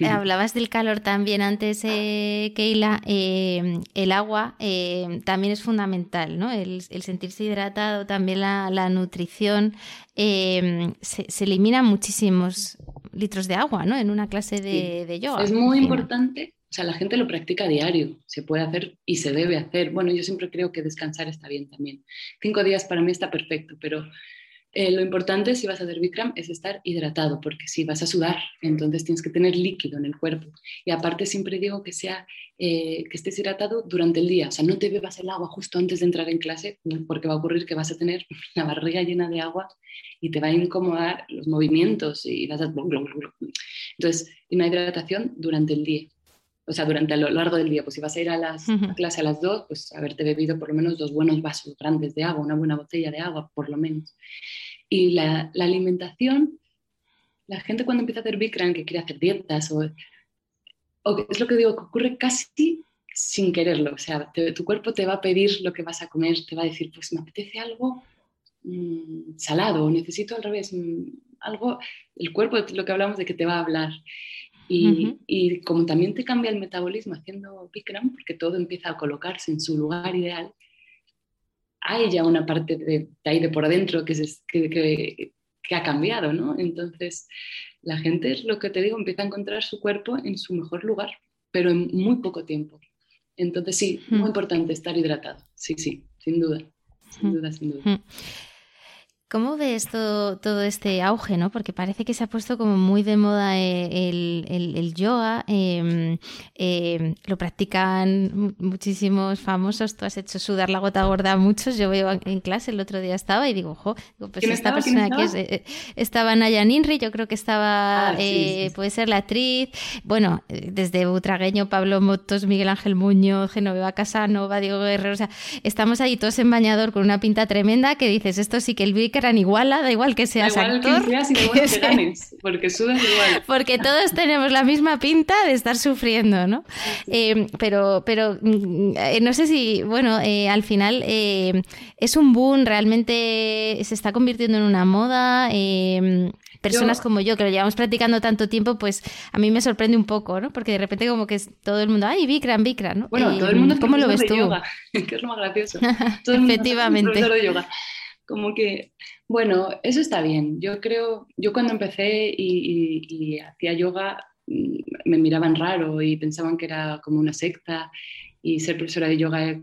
A: Eh, hablabas del calor también antes, eh, Keila. Eh, el agua eh, también es fundamental, ¿no? El, sentirse hidratado, también la, nutrición. Se, se, eliminan muchísimos litros de agua, ¿no? En una clase de, yoga.
B: Es muy importante. Sea, la gente lo practica a diario, se puede hacer y se debe hacer. Bueno, yo siempre creo que descansar está bien también. Cinco días para mí está perfecto, pero eh, lo importante si vas a hacer Bikram es estar hidratado, porque si vas a sudar, entonces tienes que tener líquido en el cuerpo. Y aparte siempre digo que, sea, eh, que estés hidratado durante el día, o sea, no te bebas el agua justo antes de entrar en clase, porque va a ocurrir que vas a tener la barriga llena de agua y te va a incomodar los movimientos y vas a... Entonces, una hidratación durante el día o sea, durante lo largo del día, pues si vas a ir a, las, clase a las dos, pues haberte bebido por lo menos dos buenos vasos grandes de agua, una buena botella de agua, por lo menos. Y la, alimentación, la gente cuando empieza a hacer Bikram, que quiere hacer dietas, o, es lo que digo, que ocurre casi sin quererlo. O sea, tu cuerpo te va a pedir lo que vas a comer, te va a decir, pues me apetece algo mm, salado, necesito al revés, mm, algo, el cuerpo, lo que hablamos de que te va a hablar. Y, y, como también te cambia el metabolismo haciendo Bikram, porque todo empieza a colocarse en su lugar ideal, hay ya una parte de, ahí de por adentro que, que, que, ha cambiado, ¿no? Entonces, la gente, es lo que te digo, empieza a encontrar su cuerpo en su mejor lugar, pero en muy poco tiempo. Entonces, sí, muy importante estar hidratado. Sí, sí, sin duda. Sin duda, sin duda.
A: ¿Cómo ves todo, todo este auge? ¿no? Porque parece que se ha puesto como muy de moda eh, el, yoga. Em, em, lo practican muchísimos famosos. Tú has hecho sudar la gota gorda a muchos. Yo veo en clase, el otro día estaba y digo, ojo, pues esta persona aquí eh, eh, estaba Naya Ninri, yo creo que estaba, ah, puede ser la actriz. Bueno, desde Butragueño, Pablo Motos, Miguel Ángel Muñoz, Genoveva Casanova, Diego Guerrero. O sea, estamos ahí todos en bañador con una pinta tremenda que dices, esto sí que el eran iguala, da igual que seas
B: igual
A: actor.
B: Que seas y que ganes, porque sudas igual.
A: Porque todos tenemos la misma pinta de estar sufriendo, ¿no? Eh, pero, pero mm, eh, no sé si, bueno, eh, al final es un boom, realmente se está convirtiendo en una moda personas como yo, que lo llevamos practicando tanto tiempo, pues a mí me sorprende un poco, ¿no? Porque de repente como que todo el mundo, ay, Bikram, Bikram, ¿no?
B: Bueno, todo el mundo ¿Cómo lo ves tú? Yoga, que es lo más gracioso. Todo el mundo
A: Efectivamente.
B: Es de yoga como que, bueno, eso está bien. Yo creo, yo cuando empecé y, hacía yoga mm, me miraban raro y pensaban que era como una secta y ser profesora de yoga,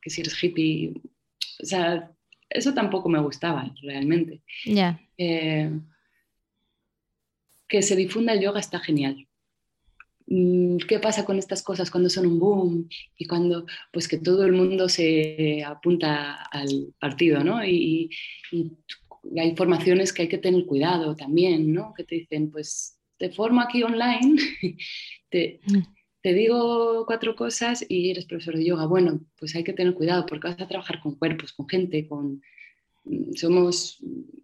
B: que si eres hippie, o sea, eso tampoco me gustaba realmente.
A: Ya.
B: Eh, que se difunda el yoga está genial. Mm, qué pasa con estas cosas cuando son un boom y cuando pues que todo el mundo se apunta al partido, ¿no? Y, hay formaciones que hay que tener cuidado también, ¿no? Que te dicen, pues te formo aquí online, te, mm. te digo cuatro cosas y eres profesor de yoga. Bueno, pues hay que tener cuidado porque vas a trabajar con cuerpos, con gente, con, somos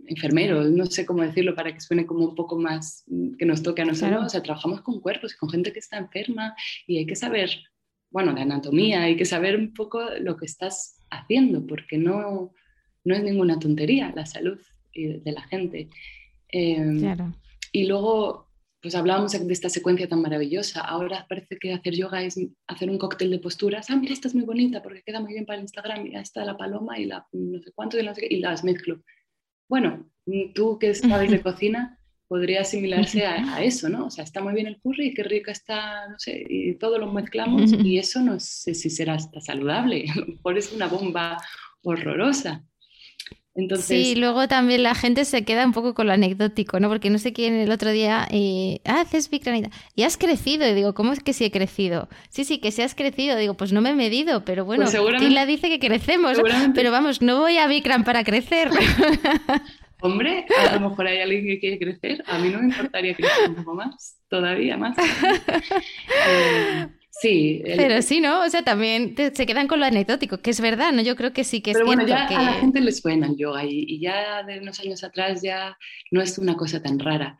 B: enfermeros, no sé cómo decirlo para que suene como un poco más mm, que nos toque a nosotros, o sea, trabajamos con cuerpos, con gente que está enferma y hay que saber, bueno, la anatomía, hay que saber un poco lo que estás haciendo, porque no, no es ninguna tontería la salud de la gente. Em, claro. Y luego pues hablábamos de esta secuencia tan maravillosa. Ahora parece que hacer yoga es hacer un cóctel de posturas. Ah, mira, esta es muy bonita porque queda muy bien para el Instagram. Mira, esta la paloma y la no sé cuánto y, y las mezclo. Bueno, tú que sabes de cocina, podría asimilarse a, eso, ¿no? O sea, está muy bien el curry, qué rica está, no sé, y todo lo mezclamos y eso no sé si será hasta saludable. A lo mejor es una bomba horrorosa. Entonces,
A: sí, luego también la gente se queda un poco con lo anecdótico, ¿no? Porque no sé quién el otro día, eh, ah, haces Bikram y has crecido. Y digo, ¿cómo es que sí he crecido? Sí, sí, que sí has crecido. Digo, pues no me he medido, pero bueno, pues la dice que crecemos. Pero vamos, no voy a Bikram para crecer.
B: Hombre, a lo mejor hay alguien que quiere crecer. A mí no me importaría crecer un poco más, todavía más. Eh, sí.
A: Pero sí, ¿no? O sea, también se quedan con lo anecdótico, que es verdad, ¿no? Yo creo que sí que es
B: Pero bueno, ya a la gente le suena el yoga y, ya de unos años atrás ya no es una cosa tan rara.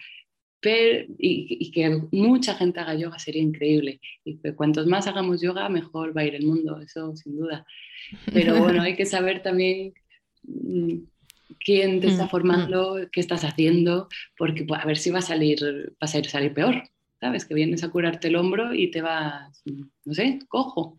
B: Pero, y, que mucha gente haga yoga sería increíble. Y que cuantos más hagamos yoga, mejor va a ir el mundo, eso sin duda. Pero bueno, hay que saber también mm, quién te está mm, formando, mm. qué estás haciendo, porque pues, a ver si va a salir, vas a ir a salir peor, ¿sabes? Que vienes a curarte el hombro y te vas, no sé, cojo.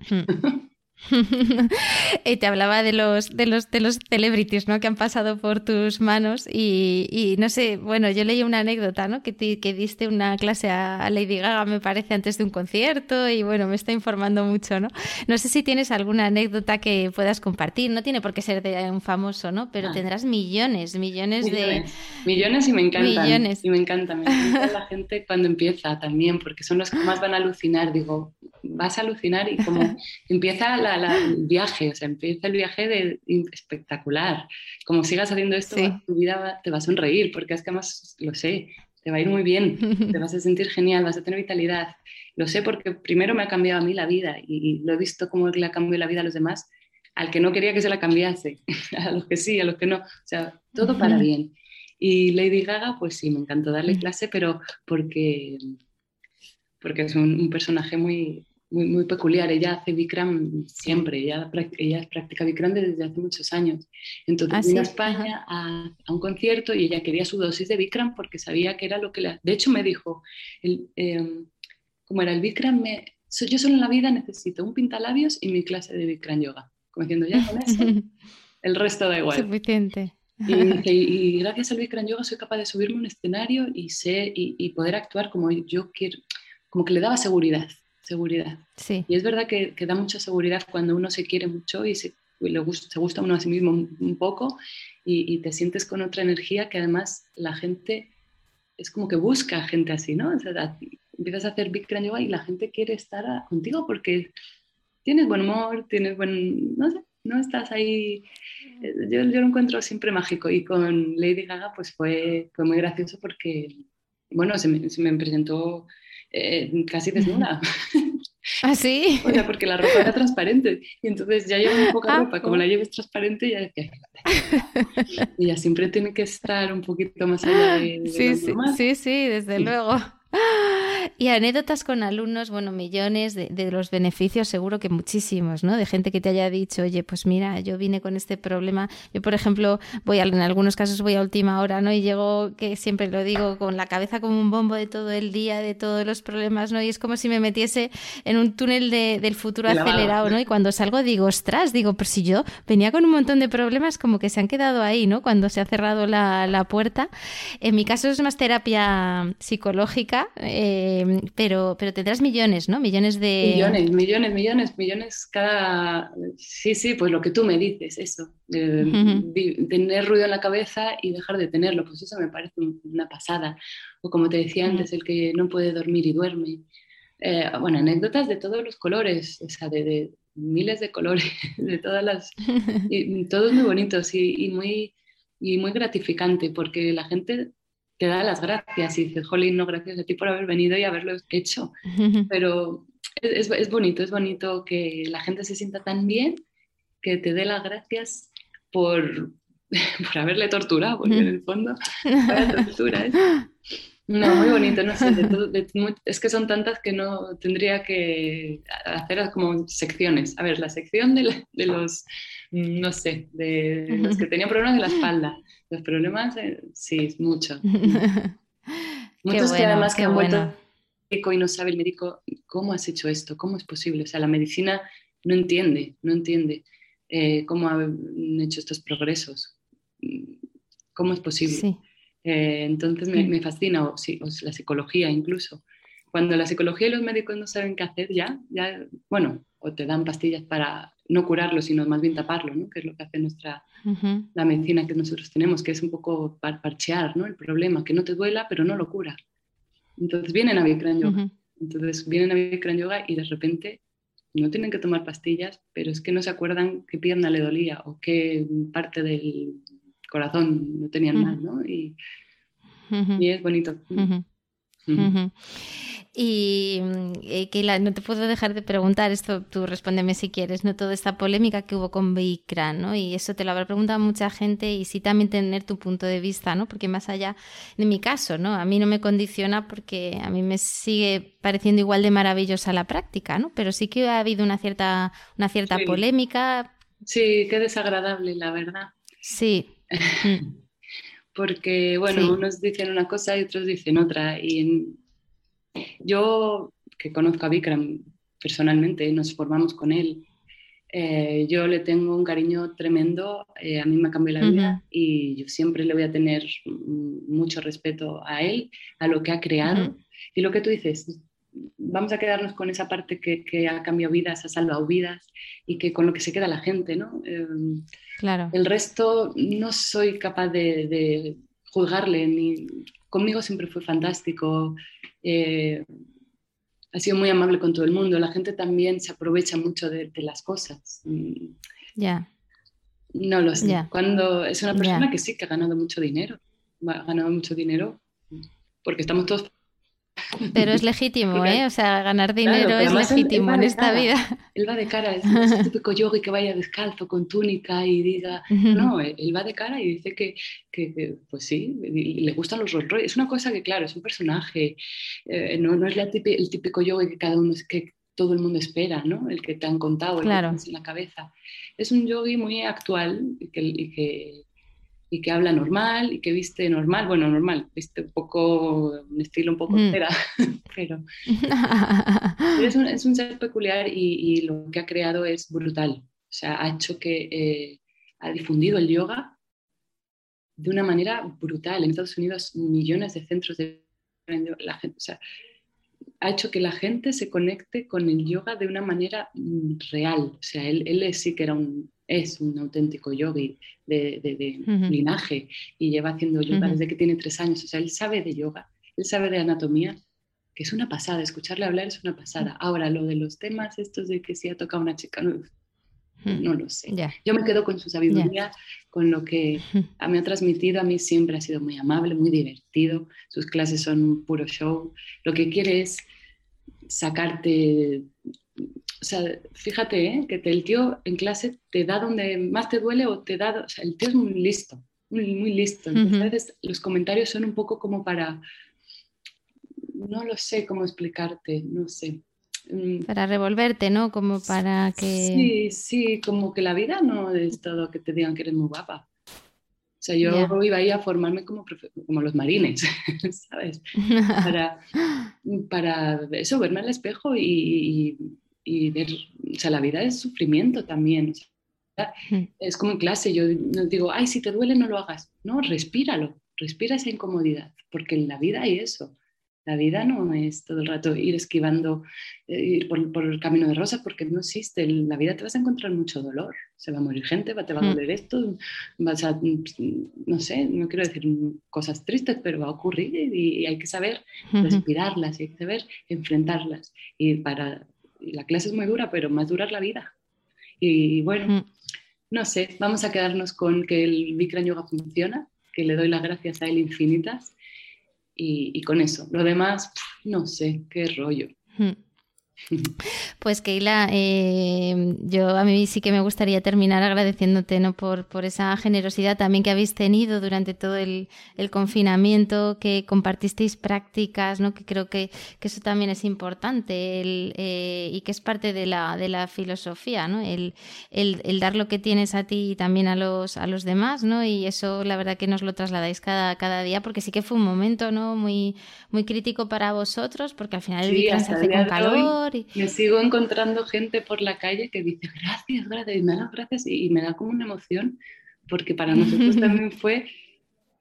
A: y te hablaba de los, de los, de los celebrities ¿no? que han pasado por tus manos y, no sé, bueno, yo leí una anécdota, ¿no? Que, que diste una clase a Lady Gaga, me parece, antes de un concierto y bueno, me está informando mucho, ¿no? No sé si tienes alguna anécdota que puedas compartir, no tiene por qué ser de un famoso, ¿no? Pero ah. tendrás millones, millones, de...
B: Millones y me encantan. Millones. Y me encanta, me encanta la gente cuando empieza también, porque son los que más van a alucinar, digo, vas a alucinar y como empieza la el viaje, o sea, empieza el viaje de, espectacular. Como sigas haciendo esto, tu vida te va a sonreír, porque es que además lo sé, te va a ir muy bien, te vas a sentir genial, vas a tener vitalidad. Lo sé porque primero me ha cambiado a mí la vida y, lo he visto cómo le ha cambiado la vida a los demás, al que no quería que se la cambiase, a los que sí, a los que no, o sea, todo para bien. Y Lady Gaga, pues sí, me encantó darle clase, pero porque, porque es un personaje muy, muy, muy peculiar. Ella hace Bikram siempre, ella, ella practica Bikram desde hace muchos años. Entonces ah, vino a España a, un concierto y ella quería su dosis de Bikram porque sabía que era lo que la... De hecho me dijo, el, em, como era el Bikram, me, yo solo en la vida necesito un pintalabios y mi clase de Bikram Yoga. Como diciendo, ya con eso, el resto da igual.
A: Suficiente.
B: Y, y, gracias al Bikram Yoga soy capaz de subirme a un escenario y, sé, y, y poder actuar como yo quiero, como que le daba seguridad seguridad.
A: Sí.
B: Y es verdad que, da mucha seguridad cuando uno se quiere mucho y se, le gusta, se gusta a uno a sí mismo un, poco y, te sientes con otra energía que además la gente es como que busca gente así, ¿no? empiezas a hacer Bikram Yoga y la gente quiere estar contigo porque tienes buen humor, tienes buen, no sé, no estás ahí. Eh, yo, yo, lo encuentro siempre mágico y con Lady Gaga pues fue, fue muy gracioso porque, bueno, se me, se me presentó eh, casi desnuda.
A: ¿Ah, sí?
B: o sea, porque la ropa era transparente. Y entonces ya llevo un poca ah, ropa. Como la lleves transparente, ya decía, y ya siempre tiene que estar un poquito más allá de,
A: sí, sí, sí, sí, desde luego. Y anécdotas con alumnos, bueno, millones de, los beneficios, seguro que muchísimos, ¿no? De gente que te haya dicho, oye, pues mira, yo vine con este problema. Yo, por ejemplo, voy a, en algunos casos voy a última hora, ¿no? Y llego, que siempre lo digo, con la cabeza como un bombo de todo el día, de todos los problemas, ¿no? Y es como si me metiese en un túnel del futuro acelerado, ¿no? Y cuando salgo digo, ostras, digo, pero si yo venía con un montón de problemas, como que se han quedado ahí, ¿no? Cuando se ha cerrado la, la puerta. En mi caso es más terapia psicológica. Eh, Pero, pero tendrás millones, ¿no? Millones de...
B: Millones, millones, millones, millones cada... Sí, sí, pues lo que tú me dices, eso. Tener ruido en la cabeza y dejar de tenerlo, pues eso me parece una pasada. O como te decía antes, el que no puede dormir y duerme. Eh, bueno, anécdotas de todos los colores, o sea, de, miles de colores, de todas las... Y, todos muy bonitos y, muy, y muy gratificante, porque la gente te da las gracias y dices, jolín, no, gracias a ti por haber venido y haberlo hecho. Pero es, es, bonito, es bonito que la gente se sienta tan bien que te dé las gracias por, por haberle torturado, porque en el fondo, tortura, ¿eh? No, muy bonito, no sé, es que son tantas que no tendría que hacer como secciones. A ver, la sección de, de los, no sé, de los que tenían problemas de la espalda, los problemas, eh, sí, es mucho. Muchos que además que han vuelto médico y no sabe el médico cómo has hecho esto, cómo es posible. O sea, la medicina no entiende, no entiende eh, cómo han hecho estos progresos, cómo es posible. Eh, entonces me, fascina, o, la psicología incluso. cuando la psicología y los médicos no saben qué hacer ya, ya, bueno, o te dan pastillas para no curarlo, sino más bien taparlo, ¿no? que es lo que hace nuestra, la medicina que nosotros tenemos, que es un poco parchear ¿no? el problema, que no te duela, pero no lo cura. Entonces vienen a Bikram Yoga. Entonces vienen a Bikram Yoga y de repente no tienen que tomar pastillas, pero es que no se acuerdan qué pierna le dolía o qué parte del corazón no tenían mal, ¿no? Y, es bonito.
A: Y eh, no te puedo dejar de preguntar, esto tú respóndeme si quieres, ¿no? Toda esta polémica que hubo con Bikran, ¿no? Y eso te lo habrá preguntado mucha gente y sí también tener tu punto de vista, ¿no? Porque más allá de mi caso, ¿no? A mí no me condiciona porque a mí me sigue pareciendo igual de maravillosa la práctica, ¿no? Pero sí que ha habido una cierta, una cierta polémica.
B: Sí, qué desagradable, la verdad.
A: Sí.
B: porque, bueno, unos dicen una cosa y otros dicen otra. Y yo, que conozco a Vikram personalmente, nos formamos con él, eh, yo le tengo un cariño tremendo, eh, a mí me cambiado la vida y yo siempre le voy a tener mucho respeto a él, a lo que ha creado. Y lo que tú dices, vamos a quedarnos con esa parte que, ha cambiado vidas, ha salvado vidas y que con lo que se queda la gente, ¿no?
A: Em, claro.
B: El resto no soy capaz de, de juzgarle, ni conmigo siempre fue fantástico. Eh, ha sido muy amable con todo el mundo. La gente también se aprovecha mucho de, las cosas. Mm.
A: Ya.
B: No lo sé. Cuando es una persona que sí que ha ganado mucho dinero, ha ganado mucho dinero, porque estamos todos
A: pero es legítimo, ¿eh? O sea, ganar dinero es legítimo en esta vida.
B: Él va de cara, es el típico yogi que vaya descalzo con túnica y diga, no, él va de cara y dice que, que, pues sí, le gustan los Rolls Es una cosa que, claro, es un personaje, eh, no, no, es la el típico yogi que cada uno, que todo el mundo espera, ¿no? El que te han contado, el que tienes en la cabeza. Es un yogi muy actual y que y que habla normal y que viste normal, bueno, normal, viste un poco, un estilo un poco mm. pero es, un, es, un, ser peculiar y, y, lo que ha creado es brutal. O sea, ha hecho que eh, ha difundido el yoga de una manera brutal. En Estados Unidos millones de centros de la gente, o sea, ha hecho que la gente se conecte con el yoga de una manera mm, real. O sea, él, él sí que era un, es un auténtico yogi de, linaje y lleva haciendo yoga desde que tiene tres años. O sea, él sabe de yoga, él sabe de anatomía, que es una pasada. Escucharle hablar es una pasada. Ahora, lo de los temas estos de que si ha tocado una chica, no, lo sé. Yo me quedo con su sabiduría, con lo que me ha transmitido. A mí siempre ha sido muy amable, muy divertido. Sus clases son un puro show. Lo que quiere es sacarte o sea, fíjate ¿eh? que el tío en clase te da donde más te duele o te da, o sea, el tío es muy listo, muy, muy listo. Entonces, a veces los comentarios son un poco como para, no lo sé cómo explicarte, no sé.
A: Mm. Para revolverte, ¿no? Como para que...
B: Sí, sí, como que la vida no es todo que te digan que eres muy guapa. O sea, yo iba ahí a formarme como, como los marines, ¿sabes? Para, para eso, verme al espejo y, y ver, o sea, la vida es sufrimiento también. es como en clase, yo no digo, ay, si te duele no lo hagas. No, respíralo, respira esa incomodidad, porque en la vida hay eso. La vida no es todo el rato ir esquivando, eh, ir por, el camino de rosa, porque no existe. En la vida te vas a encontrar mucho dolor. Se va a morir gente, te va a doler esto, vas a, no sé, no quiero decir cosas tristes, pero va a ocurrir y, hay que saber respirarlas y hay que saber enfrentarlas. Y para la clase es muy dura, pero más dura es la vida. Y bueno, no sé, vamos a quedarnos con que el Bikram Yoga funciona, que le doy las gracias a él infinitas y, con eso. Lo demás, no sé, qué rollo.
A: Pues Keila, eh, yo a mí sí que me gustaría terminar agradeciéndote ¿no? por, por esa generosidad también que habéis tenido durante todo el, confinamiento, que compartisteis prácticas, ¿no? que creo que, eso también es importante el, eh, y que es parte de la, de la filosofía, ¿no? el, el, dar lo que tienes a ti y también a los, a los demás, ¿no? y eso la verdad que nos lo trasladáis cada, cada día, porque sí que fue un momento ¿no? muy, muy crítico para vosotros, porque al final el día se hace con calor.
B: Me sigo encontrando gente por la calle que dice gracias, gracias, y me da gracias y, me da como una emoción, porque para nosotros también fue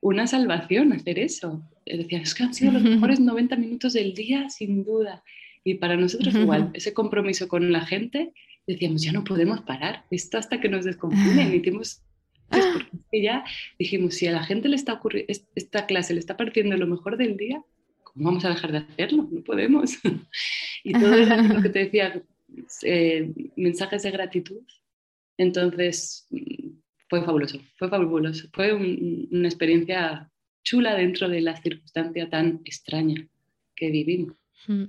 B: una salvación hacer eso. decían, es que han sido los mejores 90 minutos del día, sin duda. Y para nosotros igual, ese compromiso con la gente, decíamos, ya no podemos parar, esto hadasta que nos desconfinen. Hicimos, porque ya dijimos, si a la gente le está ocurriendo, esta clase le está pareciendo lo mejor del día, ¿cómo vamos a dejar de hacerlo? No podemos. y todo lo que te decía, eh, mensajes de gratitud. Entonces, fue fabuloso, fue fabuloso. Fue una experiencia chula dentro de la circunstancia tan extraña que vivimos. Mm.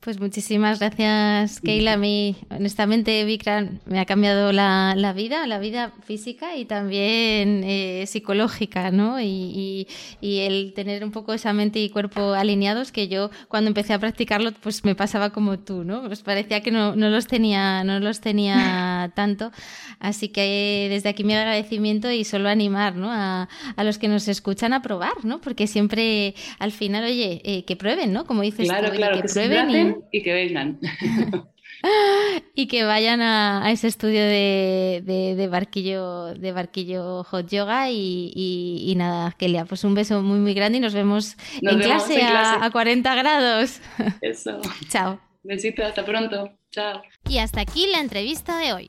A: Pues muchísimas gracias, Keila. A mí, honestamente, Vikram me ha cambiado la, vida, la vida física y también eh, psicológica, ¿no? Y, el tener un poco esa mente y cuerpo alineados, que yo cuando empecé a practicarlo, pues me pasaba como tú, ¿no? Pues parecía que no, los tenía, no los tenía tanto. Así que desde aquí mi agradecimiento y solo animar, ¿no? A, los que nos escuchan a probar, ¿no? Porque siempre, al final, oye, eh, que prueben, ¿no? Como dices
B: tú,
A: que, prueben
B: y que vengan.
A: y que vayan a, ese estudio de, barquillo de barquillo hot yoga y, nada, Kelia, pues un beso muy muy grande y nos vemos, en, clase A, a 40 grados.
B: Eso.
A: Chao.
B: Besito, hasta pronto. Chao.
A: Y hasta aquí la entrevista de hoy.